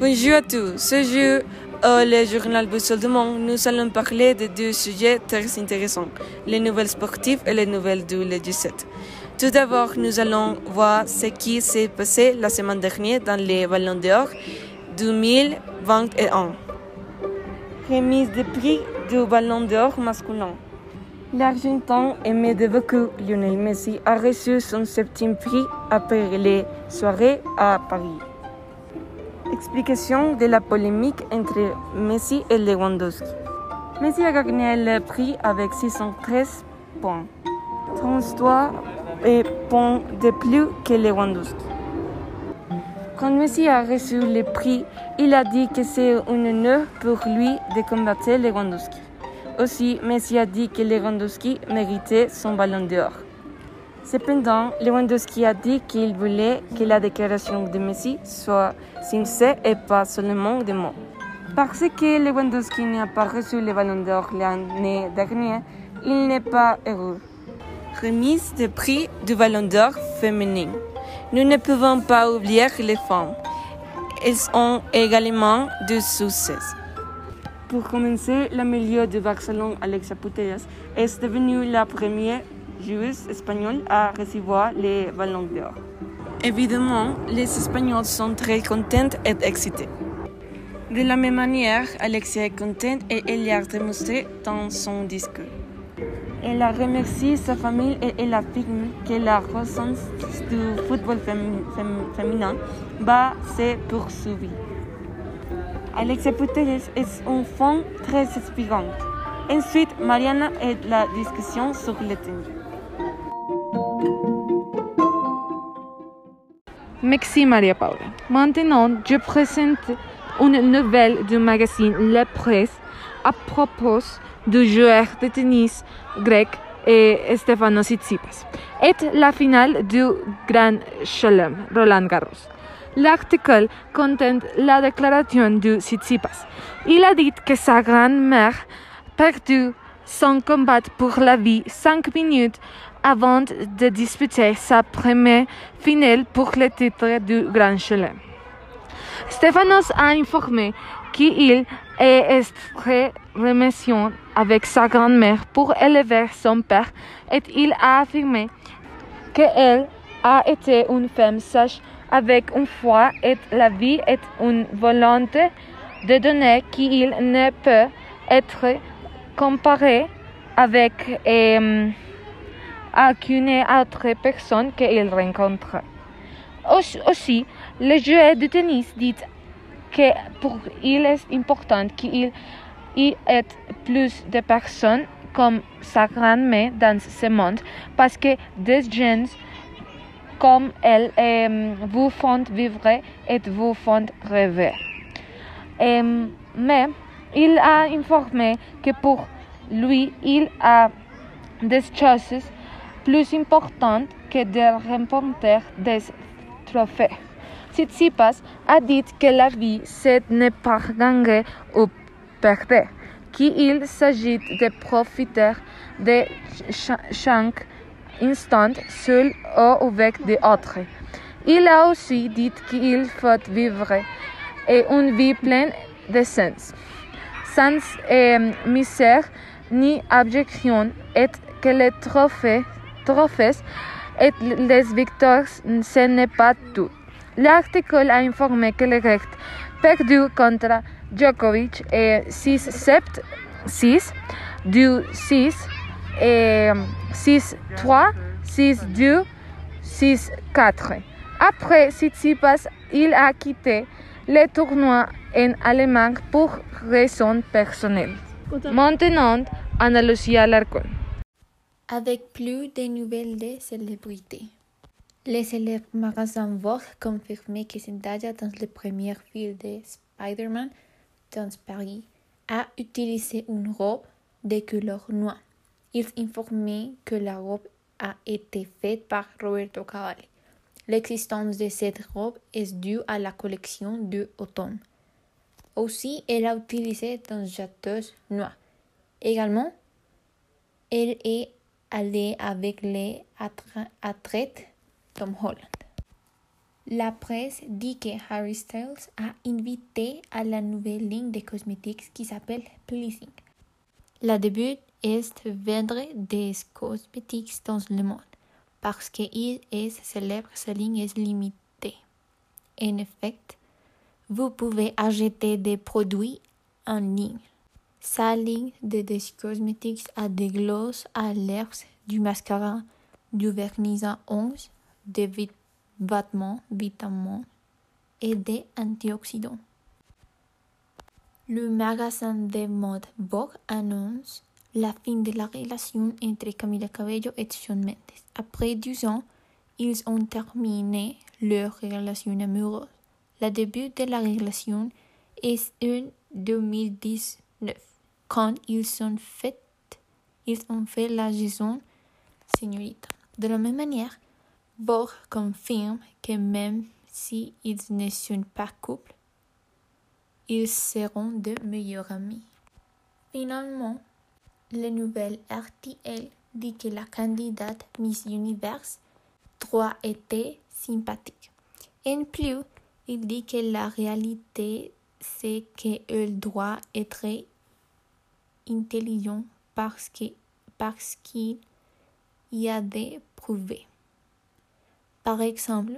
Bonjour à tous. Ce jour, au le journal Boussole du Monde, nous allons parler de deux sujets très intéressants, les nouvelles sportives et les nouvelles du le 17. Tout d'abord, nous allons voir ce qui s'est passé la semaine dernière dans les Ballons d'Or 2021. Remise de prix du Ballon d'Or masculin. L'Argentin aimé de beaucoup, Lionel Messi, a reçu son septième prix après les soirées à Paris. Explication de la polémique entre Messi et Lewandowski. Messi a gagné le prix avec 613 points, 33 points de plus que Lewandowski. Quand Messi a reçu le prix, il a dit que c'est un honneur pour lui de combattre Lewandowski. Aussi, Messi a dit que Lewandowski méritait son ballon d'or. Cependant, Lewandowski a dit qu'il voulait que la déclaration de Messi soit sincère et pas seulement des mots. Parce que Lewandowski n'a pas reçu le ballon d'or l'année dernière, il n'est pas heureux. Remise de prix du ballon d'or féminin. Nous ne pouvons pas oublier les femmes. Elles ont également du succès. Pour commencer, la milieu de Barcelone, Alexa Putellas, est devenue la première joueuse espagnole à recevoir les ballons d'or. Évidemment, les Espagnols sont très contents et excités. De la même manière, Alexia est contente et elle l'a démontré dans son discours. Elle a remercié sa famille et elle affirme que la croissance du football féminin va se poursuivre. Alexia Putellas est une femme très inspirante. Ensuite, Mariana et la discussion sur le thème. Merci Maria Paula. Maintenant, je présente une nouvelle du magazine La Presse à propos du joueur de tennis grec et Stefanos Tsitsipas et la finale du Grand Chelem Roland Garros. L'article contient la déclaration de Tsitsipas. Il a dit que sa grand-mère perdu son combat pour la vie cinq minutes avant de disputer sa première finale pour le titre du Grand Chelem. Stefanos a informé qu'il est très remerciant avec sa grand-mère pour élever son père et il a affirmé qu'elle a été une femme sage avec une foi et la vie est une volonté de donner qu'il ne peut être comparé avec euh, aucune autre personne qu'il rencontre. Aussi, le joueur de tennis dit que pour il est important qu'il y ait plus de personnes comme sa grand-mère dans ce monde parce que des jeunes comme elle euh, vous font vivre et vous font rêver. Euh, mais il a informé que pour lui, il a des choses plus importantes que de remporter des trophées. Tsitsipas a dit que la vie, ce n'est pas gagner ou perdre, qu'il s'agit de profiter de chaque instant seul ou avec d'autres. Il a aussi dit qu'il faut vivre une vie pleine de sens sans misère ni objection et que les trophées, trophées et les victoires, ce n'est pas tout. L'article a informé que le grec perdu contre Djokovic est 6-7, 6, du 6, et 6-3, 6-2, 6-4. Après Tsitsipas, il a quitté le tournoi en Allemagne pour raisons personnelles. Maintenant, Ana Lucia Larcon. Avec plus de nouvelles de célébrités. Les célèbres magasins Vogue confirmé que Zendaya dans le premier film de Spider-Man dans Paris a utilisé une robe de couleur noire. Ils informaient que la robe a été faite par Roberto Cavalli. L'existence de cette robe est due à la collection de automne. Aussi, elle a utilisé une jatteuse noire. Également, elle est allée avec les athlètes Tom Holland. La presse dit que Harry Styles a invité à la nouvelle ligne de cosmétiques qui s'appelle Pleasing. La début est vendre des cosmétiques dans le monde parce qu'il est célèbre, sa ligne est limitée. En effet, vous pouvez acheter des produits en ligne. Sa ligne de des cosmétiques a des glosses à du mascara, du vernis à ongles, des vêtements, vitamines et des antioxydants. Le magasin de mode Vogue annonce la fin de la relation entre Camila Cabello et Shawn Mendes. Après deux ans, ils ont terminé leur relation amoureuse. Le début de la relation est en 2019, quand ils ont fait, ils ont fait la liaison Señorita. De la même manière, Vogue confirme que même si ils ne sont pas couple, ils seront de meilleurs amis. Finalement, le nouvel RTL dit que la candidate Miss Universe 3 était sympathique. En plus, il dit que la réalité, c'est qu'elle doit être intelligent parce qu'il parce qu'il y a des prouvé. Par exemple,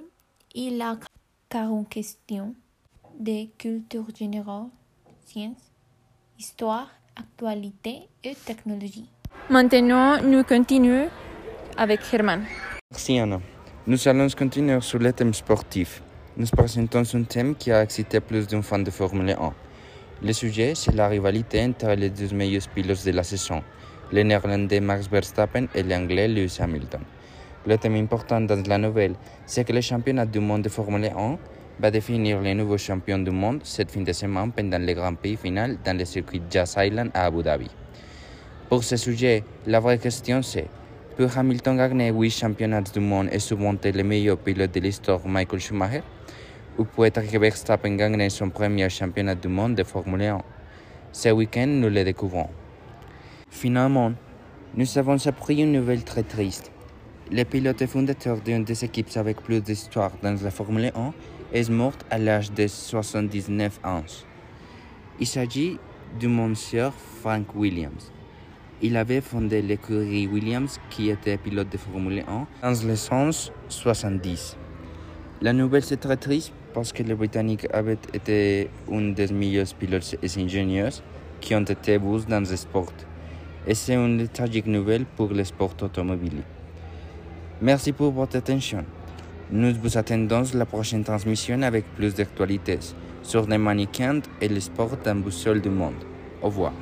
il a 40 questions de culture générale, sciences, histoire, actualité et technologie. Maintenant, nous continuons avec Herman. Merci Anna. Nous allons continuer sur le thème sportif. Nous présentons un thème qui a excité plus d'un fan de Formule 1. Le sujet, c'est la rivalité entre les deux meilleurs pilotes de la saison, le néerlandais Max Verstappen et l'anglais Lewis Hamilton. Le thème important dans la nouvelle, c'est que le championnat du monde de Formule 1 va définir les nouveaux champions du monde cette fin de semaine pendant le Grand Prix final dans le circuit Jazz Island à Abu Dhabi. Pour ce sujet, la vraie question c'est peut Hamilton gagner 8 championnats du monde et surmonter le meilleur pilote de l'histoire Michael Schumacher? Ou peut-être que Verstappen gagner son premier championnat du monde de Formule 1 Ce week-end, nous le découvrons. Finalement, nous avons appris une nouvelle très triste. Le pilote fondateur d'une des équipes avec plus d'histoire dans la Formule 1 est mort à l'âge de 79 ans. Il s'agit du monsieur Frank Williams. Il avait fondé l'écurie Williams qui était pilote de Formule 1 dans les années 70. La nouvelle c'est très triste parce que le Britannique avait été un des meilleurs pilotes et ingénieurs qui ont été vus dans le sport. Et c'est une tragique nouvelle pour le sport automobile. Merci pour votre attention. Nous vous attendons la prochaine transmission avec plus d'actualités sur les mannequins et le sport dans boussole du monde. Au revoir.